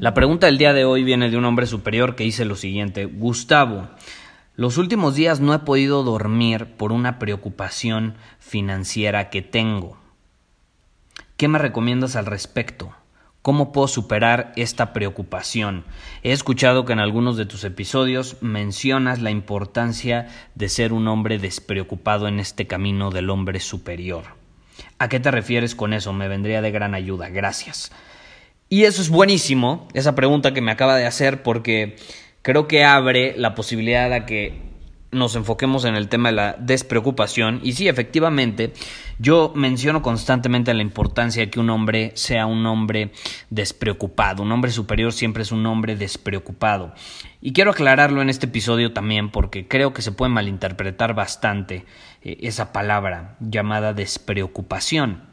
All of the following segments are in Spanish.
La pregunta del día de hoy viene de un hombre superior que dice lo siguiente, Gustavo, los últimos días no he podido dormir por una preocupación financiera que tengo. ¿Qué me recomiendas al respecto? ¿Cómo puedo superar esta preocupación? He escuchado que en algunos de tus episodios mencionas la importancia de ser un hombre despreocupado en este camino del hombre superior. ¿A qué te refieres con eso? Me vendría de gran ayuda. Gracias. Y eso es buenísimo, esa pregunta que me acaba de hacer, porque creo que abre la posibilidad a que nos enfoquemos en el tema de la despreocupación. Y sí, efectivamente, yo menciono constantemente la importancia de que un hombre sea un hombre despreocupado. Un hombre superior siempre es un hombre despreocupado. Y quiero aclararlo en este episodio también porque creo que se puede malinterpretar bastante eh, esa palabra llamada despreocupación.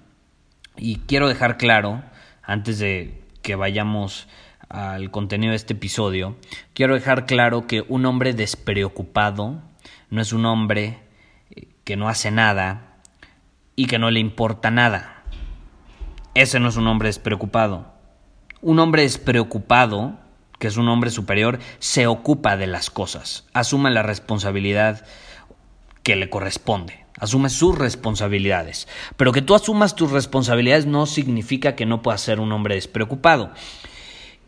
Y quiero dejar claro, antes de que vayamos al contenido de este episodio, quiero dejar claro que un hombre despreocupado no es un hombre eh, que no hace nada y que no le importa nada. Ese no es un hombre despreocupado. Un hombre despreocupado, que es un hombre superior, se ocupa de las cosas, asume la responsabilidad que le corresponde asume sus responsabilidades. Pero que tú asumas tus responsabilidades no significa que no puedas ser un hombre despreocupado.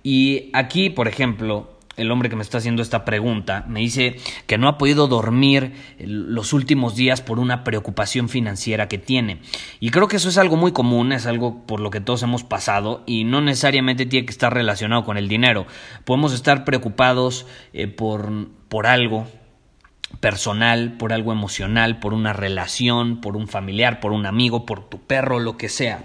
Y aquí, por ejemplo, el hombre que me está haciendo esta pregunta me dice que no ha podido dormir los últimos días por una preocupación financiera que tiene. Y creo que eso es algo muy común, es algo por lo que todos hemos pasado y no necesariamente tiene que estar relacionado con el dinero. Podemos estar preocupados eh, por, por algo, personal, por algo emocional, por una relación, por un familiar, por un amigo, por tu perro, lo que sea.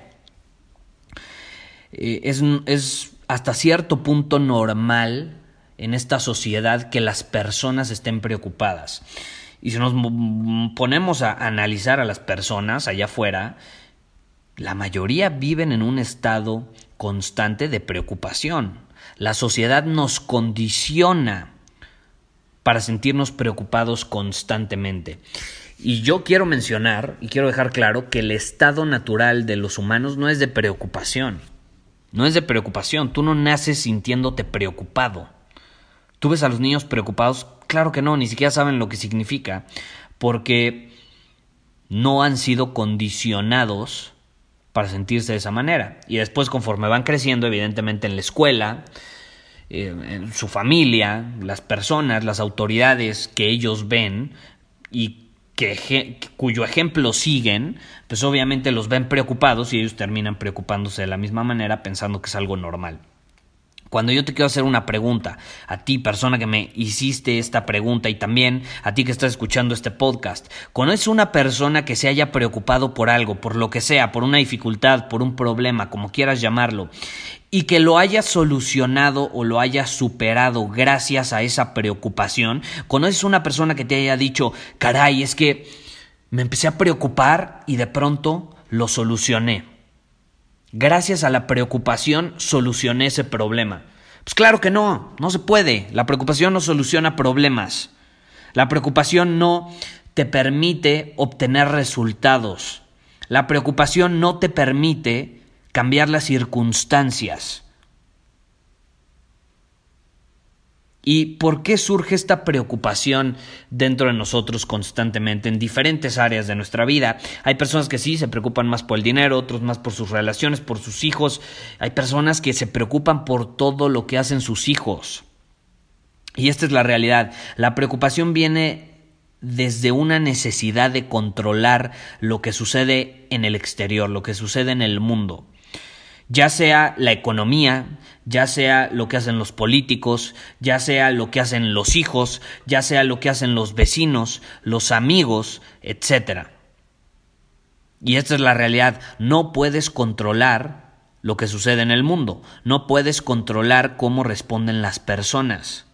Eh, es, es hasta cierto punto normal en esta sociedad que las personas estén preocupadas. Y si nos ponemos a analizar a las personas allá afuera, la mayoría viven en un estado constante de preocupación. La sociedad nos condiciona para sentirnos preocupados constantemente. Y yo quiero mencionar y quiero dejar claro que el estado natural de los humanos no es de preocupación. No es de preocupación. Tú no naces sintiéndote preocupado. ¿Tú ves a los niños preocupados? Claro que no, ni siquiera saben lo que significa, porque no han sido condicionados para sentirse de esa manera. Y después, conforme van creciendo, evidentemente en la escuela, eh, su familia, las personas, las autoridades que ellos ven y que, cuyo ejemplo siguen, pues obviamente los ven preocupados y ellos terminan preocupándose de la misma manera pensando que es algo normal. Cuando yo te quiero hacer una pregunta, a ti persona que me hiciste esta pregunta y también a ti que estás escuchando este podcast, ¿conoces una persona que se haya preocupado por algo, por lo que sea, por una dificultad, por un problema, como quieras llamarlo, y que lo haya solucionado o lo haya superado gracias a esa preocupación? ¿Conoces una persona que te haya dicho, caray, es que me empecé a preocupar y de pronto lo solucioné? Gracias a la preocupación solucioné ese problema. Pues claro que no, no se puede. La preocupación no soluciona problemas. La preocupación no te permite obtener resultados. La preocupación no te permite cambiar las circunstancias. ¿Y por qué surge esta preocupación dentro de nosotros constantemente en diferentes áreas de nuestra vida? Hay personas que sí se preocupan más por el dinero, otros más por sus relaciones, por sus hijos. Hay personas que se preocupan por todo lo que hacen sus hijos. Y esta es la realidad. La preocupación viene desde una necesidad de controlar lo que sucede en el exterior, lo que sucede en el mundo. Ya sea la economía, ya sea lo que hacen los políticos, ya sea lo que hacen los hijos, ya sea lo que hacen los vecinos, los amigos, etc. Y esta es la realidad. No puedes controlar lo que sucede en el mundo. No puedes controlar cómo responden las personas.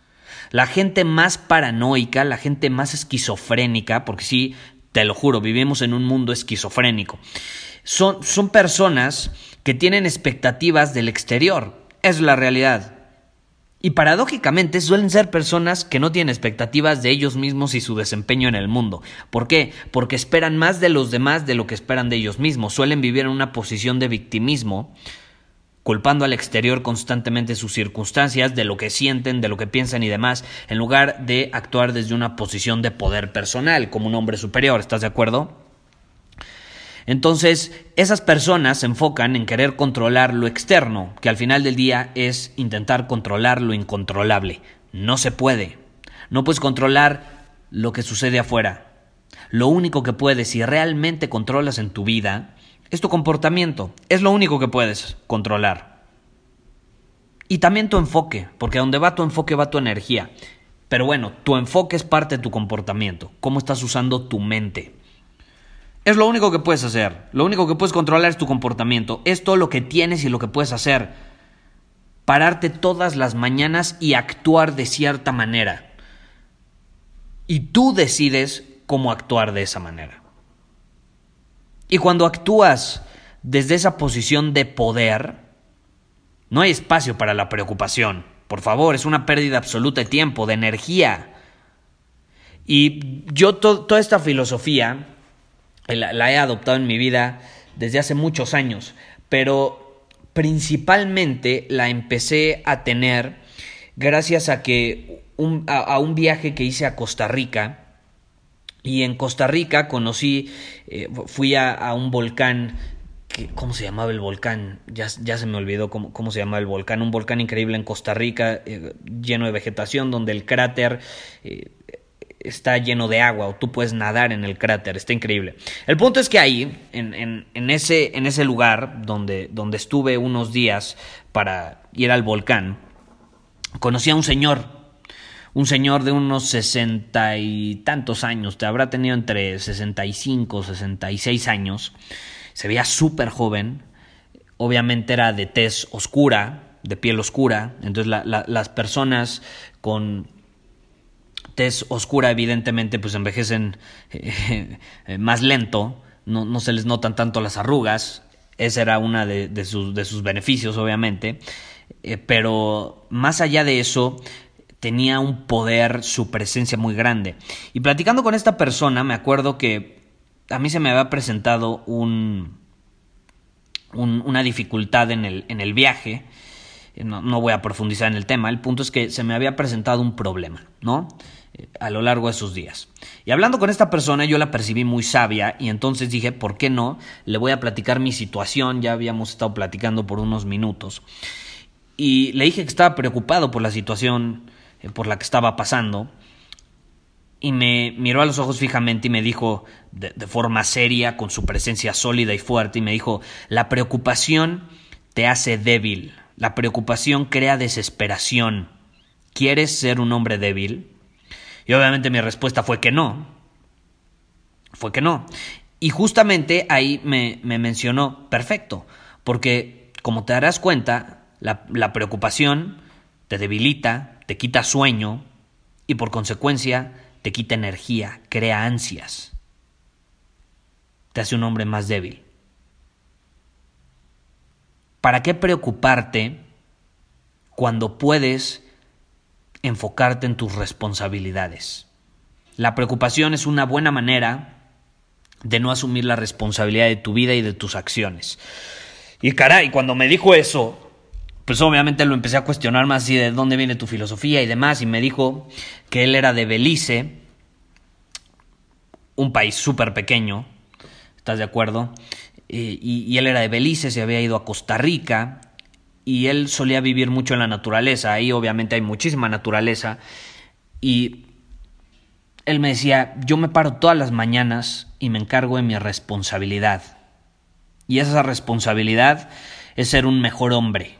La gente más paranoica, la gente más esquizofrénica, porque sí, te lo juro, vivimos en un mundo esquizofrénico, son, son personas que tienen expectativas del exterior. Es la realidad. Y paradójicamente suelen ser personas que no tienen expectativas de ellos mismos y su desempeño en el mundo. ¿Por qué? Porque esperan más de los demás de lo que esperan de ellos mismos. Suelen vivir en una posición de victimismo culpando al exterior constantemente sus circunstancias, de lo que sienten, de lo que piensan y demás, en lugar de actuar desde una posición de poder personal, como un hombre superior, ¿estás de acuerdo? Entonces, esas personas se enfocan en querer controlar lo externo, que al final del día es intentar controlar lo incontrolable. No se puede. No puedes controlar lo que sucede afuera. Lo único que puedes, si realmente controlas en tu vida, es tu comportamiento. Es lo único que puedes controlar. Y también tu enfoque, porque donde va tu enfoque va tu energía. Pero bueno, tu enfoque es parte de tu comportamiento, cómo estás usando tu mente. Es lo único que puedes hacer. Lo único que puedes controlar es tu comportamiento. Es todo lo que tienes y lo que puedes hacer. Pararte todas las mañanas y actuar de cierta manera. Y tú decides cómo actuar de esa manera. Y cuando actúas desde esa posición de poder, no hay espacio para la preocupación. Por favor, es una pérdida absoluta de tiempo, de energía. Y yo toda esta filosofía la, he adoptado en mi vida desde hace muchos años, pero principalmente la empecé a tener gracias a que a, un viaje que hice a Costa Rica y en Costa Rica conocí, eh, fui a, un volcán, que, ¿cómo se llamaba el volcán? Ya, ya se me olvidó cómo, cómo, se llamaba el volcán. Un volcán increíble en Costa Rica, eh, lleno de vegetación, donde el cráter eh, está lleno de agua o tú puedes nadar en el cráter, está increíble. El punto es que ahí, en, en, en, ese, en ese lugar donde, donde estuve unos días para ir al volcán, conocí a un señor un señor de unos sesenta y tantos años, te habrá tenido entre sesenta y cinco, sesenta y seis años, se veía súper joven, obviamente era de tez oscura, de piel oscura, entonces las personas con tez oscura evidentemente pues envejecen eh, más lento, no, se les notan tanto las arrugas, ese era uno de, sus, de sus beneficios obviamente, eh, pero más allá de eso, tenía un poder, su presencia muy grande. Y platicando con esta persona, me acuerdo que a mí se me había presentado un, una dificultad en el, en el viaje. No, no, voy a profundizar en el tema. El punto es que se me había presentado un problema, ¿no? A lo largo de esos días. Y hablando con esta persona, yo la percibí muy sabia y entonces dije, ¿por qué no? Le voy a platicar mi situación. Ya habíamos estado platicando por unos minutos. Y le dije que estaba preocupado por la situación eh, por la que estaba pasando y me miró a los ojos fijamente y me dijo de, forma seria, con su presencia sólida y fuerte, y me dijo, la preocupación te hace débil, la preocupación crea desesperación. ¿Quieres ser un hombre débil? Y obviamente mi respuesta fue que no. Fue que no. Y justamente ahí me, me mencionó, perfecto, porque como te darás cuenta, la, la preocupación te debilita, te quita sueño y por consecuencia te quita energía, crea ansias, te hace un hombre más débil. ¿Para qué preocuparte cuando puedes enfocarte en tus responsabilidades? La preocupación es una buena manera de no asumir la responsabilidad de tu vida y de tus acciones. Y caray, cuando me dijo eso, pues obviamente lo empecé a cuestionar más así de dónde viene tu filosofía y demás, y me dijo que él era de Belice, un país súper pequeño, ¿estás de acuerdo? Eh, y, él era de Belice, se había ido a Costa Rica, y él solía vivir mucho en la naturaleza, ahí obviamente hay muchísima naturaleza, Y él me decía, yo me paro todas las mañanas y me encargo de mi responsabilidad. Y esa responsabilidad es ser un mejor hombre.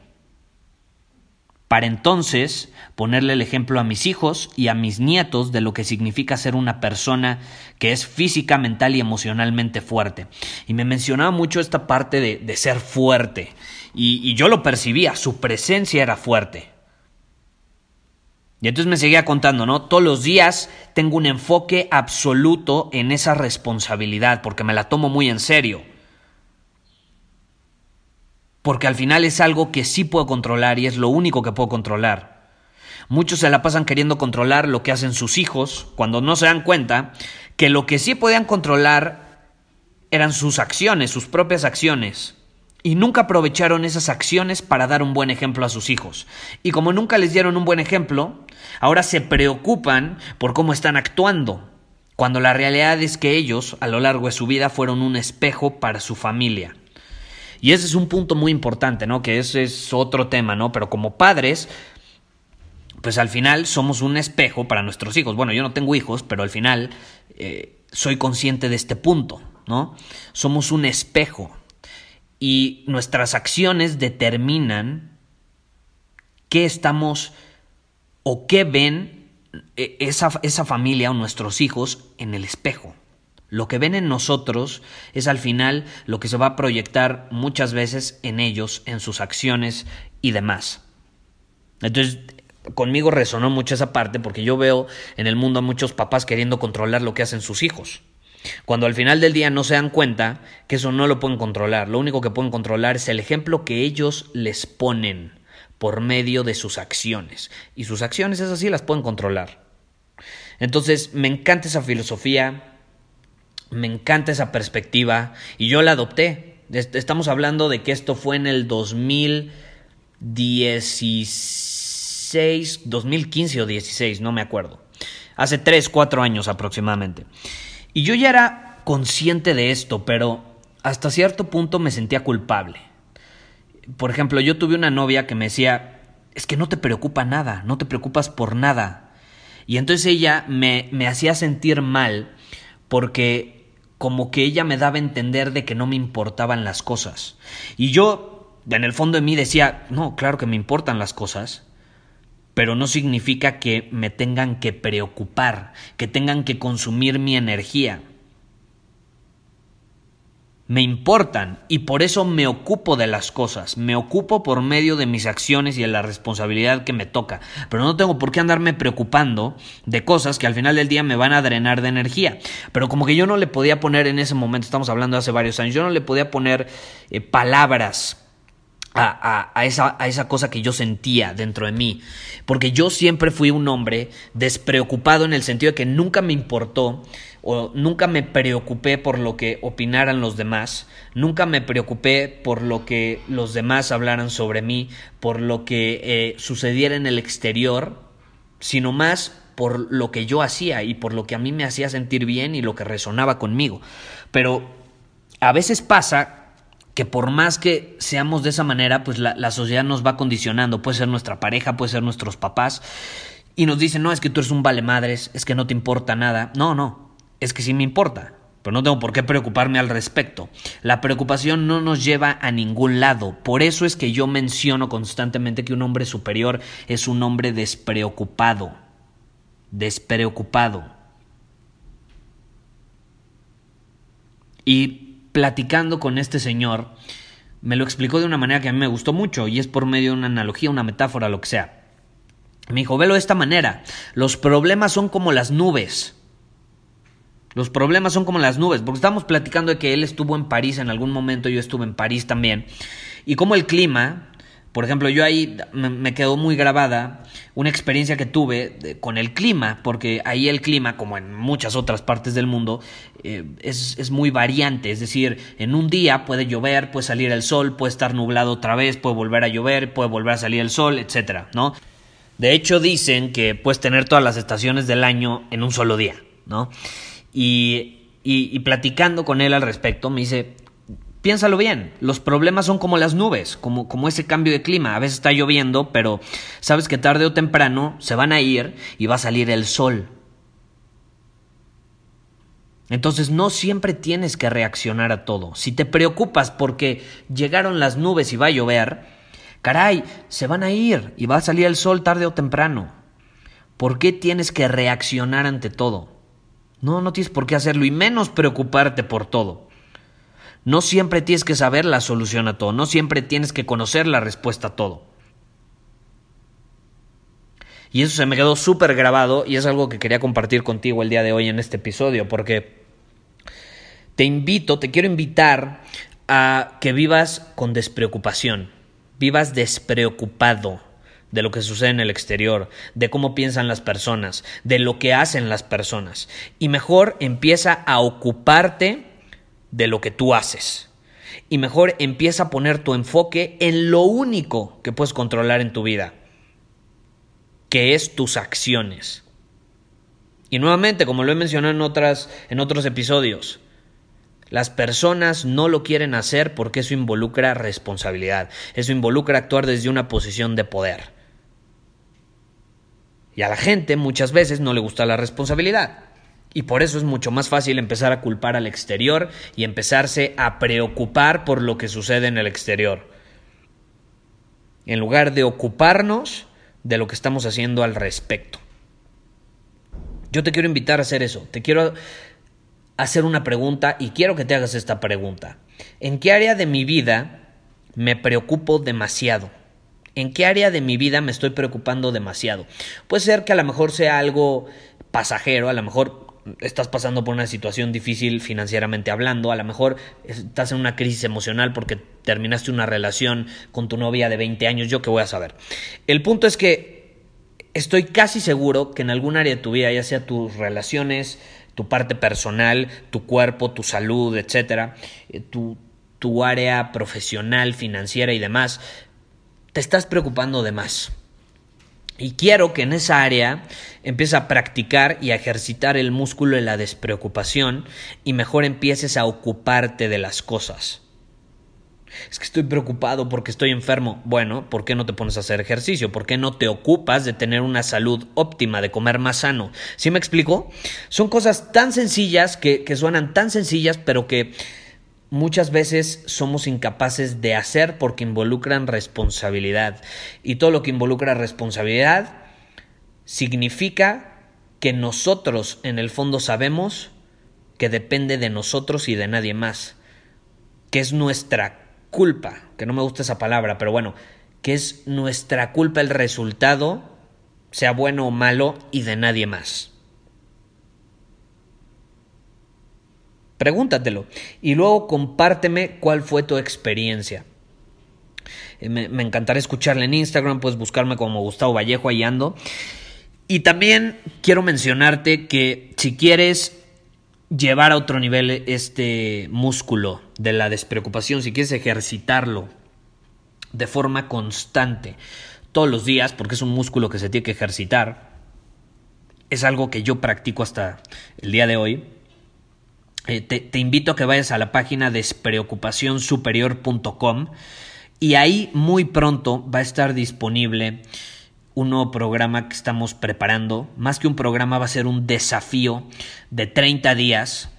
Para entonces ponerle el ejemplo a mis hijos y a mis nietos de lo que significa ser una persona que es física, mental y emocionalmente fuerte. Y me mencionaba mucho esta parte de, ser fuerte. Y, y yo lo percibía, su presencia era fuerte. Y entonces me seguía contando, ¿no? Todos los días tengo un enfoque absoluto en esa responsabilidad porque me la tomo muy en serio. Porque al final es algo que sí puedo controlar y es lo único que puedo controlar. Muchos se la pasan queriendo controlar lo que hacen sus hijos cuando no se dan cuenta que lo que sí podían controlar eran sus acciones, sus propias acciones y nunca aprovecharon esas acciones para dar un buen ejemplo a sus hijos. Y como nunca les dieron un buen ejemplo, ahora se preocupan por cómo están actuando, cuando la realidad es que ellos, a lo largo de su vida, fueron un espejo para su familia. Y ese es un punto muy importante, ¿no? Que ese es otro tema, ¿no? Pero como padres, pues al final somos un espejo para nuestros hijos. Bueno, yo no tengo hijos, pero al final eh, soy consciente de este punto, ¿no? Somos un espejo y nuestras acciones determinan qué estamos o qué ven eh, esa, esa, familia o nuestros hijos en el espejo. Lo que ven en nosotros es al final lo que se va a proyectar muchas veces en ellos, en sus acciones y demás. Entonces, conmigo resonó mucho esa parte porque yo veo en el mundo a muchos papás queriendo controlar lo que hacen sus hijos. Cuando al final del día no se dan cuenta que eso no lo pueden controlar, lo único que pueden controlar es el ejemplo que ellos les ponen por medio de sus acciones. Y sus acciones esas sí las pueden controlar. Entonces me encanta esa filosofía, me encanta esa perspectiva y yo la adopté. Estamos hablando de que esto fue en el 2016, 2015 o 16, no me acuerdo. Hace 3, 4 años aproximadamente. Y yo ya era consciente de esto, pero hasta cierto punto me sentía culpable. Por ejemplo, yo tuve una novia que me decía, es que no te preocupa nada, no te preocupas por nada. Y entonces ella me, me hacía sentir mal porque como que ella me daba a entender de que no me importaban las cosas. Y yo, en el fondo de mí, decía, no, claro que me importan las cosas, pero no significa que me tengan que preocupar, que tengan que consumir mi energía. Me importan y por eso me ocupo de las cosas, me ocupo por medio de mis acciones y de la responsabilidad que me toca, pero no tengo por qué andarme preocupando de cosas que al final del día me van a drenar de energía. Pero como que yo no le podía poner en ese momento, estamos hablando de hace varios años, yo no le podía poner eh, palabras a, esa, a, esa, cosa que yo sentía dentro de mí. Porque yo siempre fui un hombre despreocupado en el sentido de que nunca me importó o nunca me preocupé por lo que opinaran los demás, nunca me preocupé por lo que los demás hablaran sobre mí, por lo que eh, sucediera en el exterior, sino más por lo que yo hacía y por lo que a mí me hacía sentir bien y lo que resonaba conmigo. Pero a veces pasa que por más que seamos de esa manera, pues la, sociedad nos va condicionando. Puede ser nuestra pareja, puede ser nuestros papás. Y nos dicen, no, es que tú eres un vale madres, es que no te importa nada. No, no, es que sí me importa. Pero no tengo por qué preocuparme al respecto. La preocupación no nos lleva a ningún lado. Por eso es que yo menciono constantemente que un hombre superior es un hombre despreocupado. Despreocupado. Y platicando con este señor, me lo explicó de una manera que a mí me gustó mucho y es por medio de una analogía, una metáfora, lo que sea. Me dijo, velo de esta manera, los problemas son como las nubes. Los problemas son como las nubes, porque estamos platicando de que él estuvo en París en algún momento, yo estuve en París también, y como el clima, por ejemplo, yo ahí me quedó muy grabada una experiencia que tuve con el clima, porque ahí el clima, como en muchas otras partes del mundo, eh, es, es, muy variante. Es decir, en un día puede llover, puede salir el sol, puede estar nublado otra vez, puede volver a llover, puede volver a salir el sol, etcétera, ¿no? De hecho, dicen que puedes tener todas las estaciones del año en un solo día, ¿no? Y, y, platicando con él al respecto, me dice, Piénsalo bien, los problemas son como las nubes, como, como ese cambio de clima. A veces está lloviendo, pero sabes que tarde o temprano se van a ir y va a salir el sol. Entonces no siempre tienes que reaccionar a todo. Si te preocupas porque llegaron las nubes y va a llover, caray, se van a ir y va a salir el sol tarde o temprano. ¿Por qué tienes que reaccionar ante todo? No, no tienes por qué hacerlo y menos preocuparte por todo. No siempre tienes que saber la solución a todo, no siempre tienes que conocer la respuesta a todo. Y eso se me quedó súper grabado y es algo que quería compartir contigo el día de hoy en este episodio, porque te invito, te quiero invitar a que vivas con despreocupación, vivas despreocupado de lo que sucede en el exterior, de cómo piensan las personas, de lo que hacen las personas. Y mejor empieza a ocuparte de lo que tú haces. Y mejor empieza a poner tu enfoque en lo único que puedes controlar en tu vida, que es tus acciones. Y nuevamente, como lo he mencionado en, otras, en otros episodios, las personas no lo quieren hacer porque eso involucra responsabilidad, eso involucra actuar desde una posición de poder. Y a la gente muchas veces no le gusta la responsabilidad. Y por eso es mucho más fácil empezar a culpar al exterior y empezarse a preocupar por lo que sucede en el exterior. En lugar de ocuparnos de lo que estamos haciendo al respecto. Yo te quiero invitar a hacer eso. Te quiero hacer una pregunta y quiero que te hagas esta pregunta. ¿En qué área de mi vida me preocupo demasiado? ¿En qué área de mi vida me estoy preocupando demasiado? Puede ser que a lo mejor sea algo pasajero, a lo mejor estás pasando por una situación difícil financieramente hablando, a lo mejor estás en una crisis emocional porque terminaste una relación con tu novia de 20 años, yo qué voy a saber. El punto es que estoy casi seguro que en algún área de tu vida, ya sea tus relaciones, tu parte personal, tu cuerpo, tu salud, etcétera, eh, tu, tu área profesional, financiera y demás, te estás preocupando de más. Y quiero que en esa área empieces a practicar y a ejercitar el músculo de la despreocupación y mejor empieces a ocuparte de las cosas. Es que estoy preocupado porque estoy enfermo. Bueno, ¿por qué no te pones a hacer ejercicio? ¿Por qué no te ocupas de tener una salud óptima, de comer más sano? ¿Sí me explico? Son cosas tan sencillas que, que suenan tan sencillas, pero que muchas veces somos incapaces de hacer porque involucran responsabilidad. Y todo lo que involucra responsabilidad significa que nosotros en el fondo sabemos que depende de nosotros y de nadie más. Que es nuestra culpa, que no me gusta esa palabra, pero bueno, que es nuestra culpa el resultado, sea bueno o malo, y de nadie más. Pregúntatelo y luego compárteme cuál fue tu experiencia. Eh, me, encantará escucharle en Instagram, puedes buscarme como Gustavo Vallejo, ahí ando. Y también quiero mencionarte que si quieres llevar a otro nivel este músculo de la despreocupación, si quieres ejercitarlo de forma constante todos los días, porque es un músculo que se tiene que ejercitar, es algo que yo practico hasta el día de hoy eh, te, invito a que vayas a la página despreocupacionsuperior.com y ahí muy pronto va a estar disponible un nuevo programa que estamos preparando. Más que un programa va a ser un desafío de 30 días,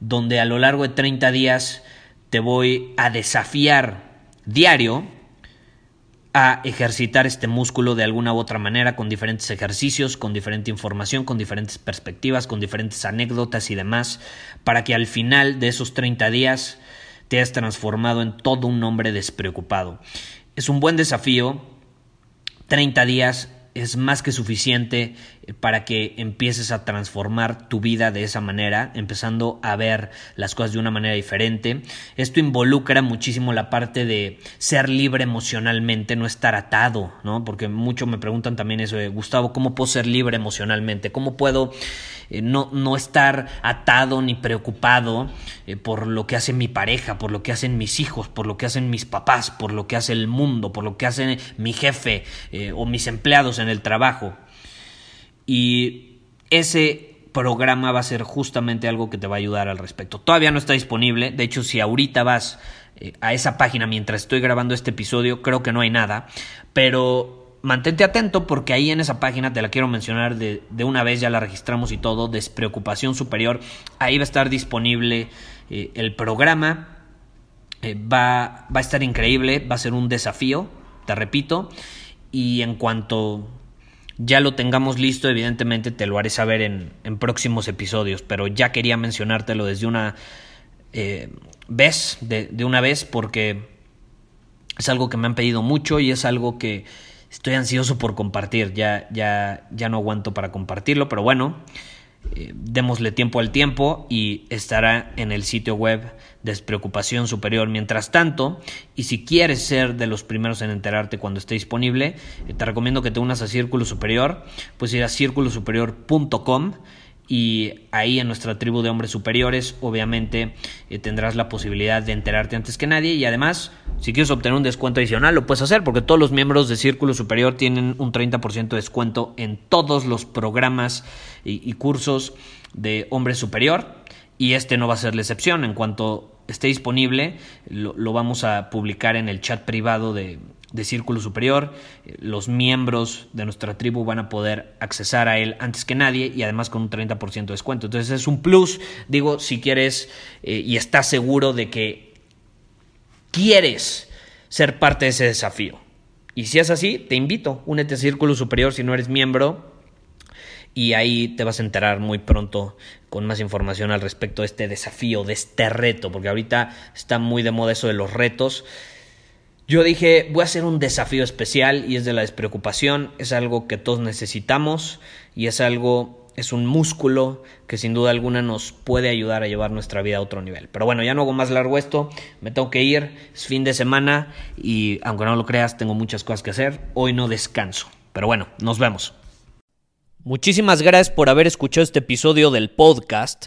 donde a lo largo de 30 días te voy a desafiar diario a ejercitar este músculo de alguna u otra manera con diferentes ejercicios, con diferente información, con diferentes perspectivas, con diferentes anécdotas y demás, para que al final de esos 30 días te hayas transformado en todo un hombre despreocupado. Es un buen desafío, 30 días es más que suficiente eh, para que empieces a transformar tu vida de esa manera, empezando a ver las cosas de una manera diferente. Esto involucra muchísimo la parte de ser libre emocionalmente, no estar atado, ¿no? Porque mucho me preguntan también eso Gustavo, ¿cómo puedo ser libre emocionalmente? ¿Cómo puedo eh, no, no, estar atado ni preocupado eh, por lo que hace mi pareja, por lo que hacen mis hijos, por lo que hacen mis papás, por lo que hace el mundo, por lo que hace mi jefe o mis empleados en el trabajo? Y ese programa va a ser justamente algo que te va a ayudar al respecto. Todavía no está disponible, de hecho si ahorita vas eh, a esa página mientras estoy grabando este episodio, creo que no hay nada, pero mantente atento porque ahí en esa página te la quiero mencionar de, una vez, ya la registramos y todo, Despreocupación Superior, ahí va a estar disponible eh, el programa, eh, va, va a estar increíble, va a ser un desafío, te repito, y en cuanto ya lo tengamos listo, evidentemente te lo haré saber en, en próximos episodios, pero ya quería mencionártelo desde una eh, vez, de, de, una vez, porque es algo que me han pedido mucho y es algo que estoy ansioso por compartir. Ya, ya, ya no aguanto para compartirlo, pero bueno, eh, démosle tiempo al tiempo y estará en el sitio web Despreocupación Superior. Mientras tanto, y si quieres ser de los primeros en enterarte cuando esté disponible, eh, te recomiendo que te unas a Círculo Superior, pues ir a círculosuperior.com y ahí en nuestra tribu de hombres superiores obviamente eh, tendrás la posibilidad de enterarte antes que nadie y además si quieres obtener un descuento adicional lo puedes hacer porque todos los miembros de Círculo Superior tienen un 30% de descuento en todos los programas y, cursos de hombre superior y este no va a ser la excepción. En cuanto esté disponible lo vamos a publicar en el chat privado de, de Círculo Superior. Eh, los miembros de nuestra tribu van a poder accesar a él antes que nadie y además con un 30% de descuento. Entonces es un plus, digo, si quieres eh, y estás seguro de que quieres ser parte de ese desafío. Y si es así, te invito, únete a Círculo Superior si no eres miembro y ahí te vas a enterar muy pronto con más información al respecto de este desafío, de este reto, porque ahorita está muy de moda eso de los retos. Yo dije, voy a hacer un desafío especial y es de la despreocupación, es algo que todos necesitamos y es algo, es un músculo que sin duda alguna nos puede ayudar a llevar nuestra vida a otro nivel. Pero bueno, ya no hago más largo esto, me tengo que ir, es fin de semana y aunque no lo creas, tengo muchas cosas que hacer, hoy no descanso. Pero bueno, nos vemos. Muchísimas gracias por haber escuchado este episodio del podcast.